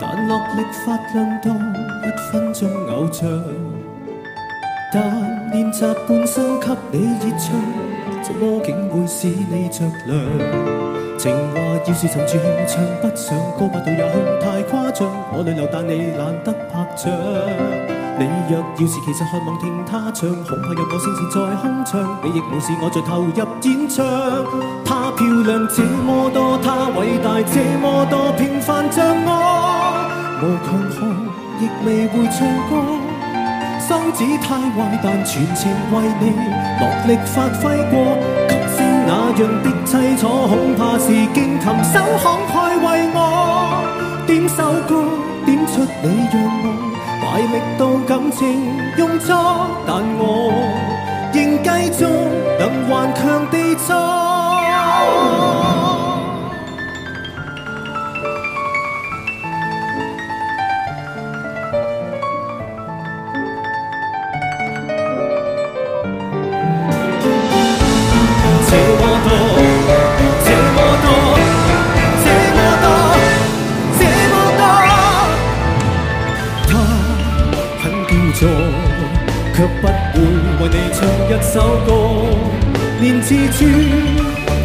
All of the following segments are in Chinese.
但落力发亮到一分钟偶像，但练习半生给你热唱，怎么竟会使你着凉？情话要是沉住唱不上高八度也太夸张，我泪流但你懒得拍掌。你若要是其实渴望听他唱，恐怕有我声线再空唱，你亦无视我在投入演唱。漂亮这么多，他伟大这么多，平凡像我，无强项亦未会唱歌，心子太坏，但全情为你落力发挥过，琴师那样的凄楚，恐怕是键琴手慷慨为我点首歌，点出你让我卖力到感情用错，但我仍继续能顽强地做。这么多，这么多，这么多，这么多。他很固执，却不会为你唱一首歌，连自尊。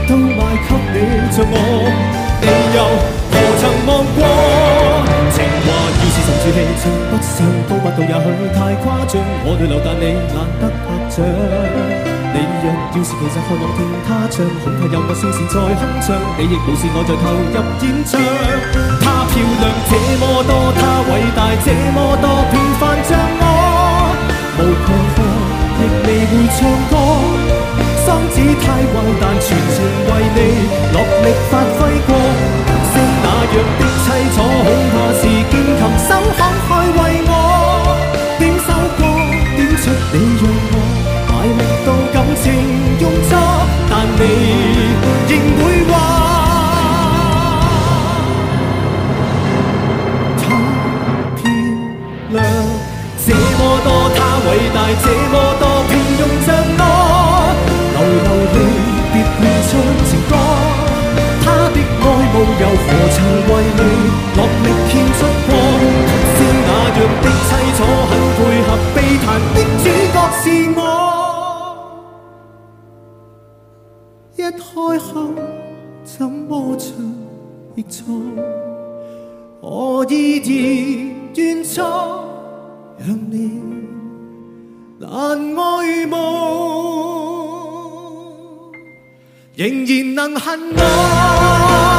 都卖给你像我，你又何曾望过？情话已是陈词滥，唱不想都不到也许太夸张。我对流，但你懒得拍掌。你若要是其实渴望听他唱，恐怕有个声线在哼唱，你亦无视我在投入演唱。他漂亮这么多，他伟大这么多，平凡像我，无彷徨。只太壞，但全全為你落力發揮過，識那樣的凄楚，恐怕是肩琴手慷慨為我，點首過，點出你用我埋沒到感情用作，但你仍會話，他漂亮這麼多，他偉大這麼多。离别唱情歌，他的爱慕又何曾为你落力献出过？是那样的凄楚，很配合悲叹的主角是我。一开口怎么唱亦错，我依然断错，让你难爱慕。仍然能恨我。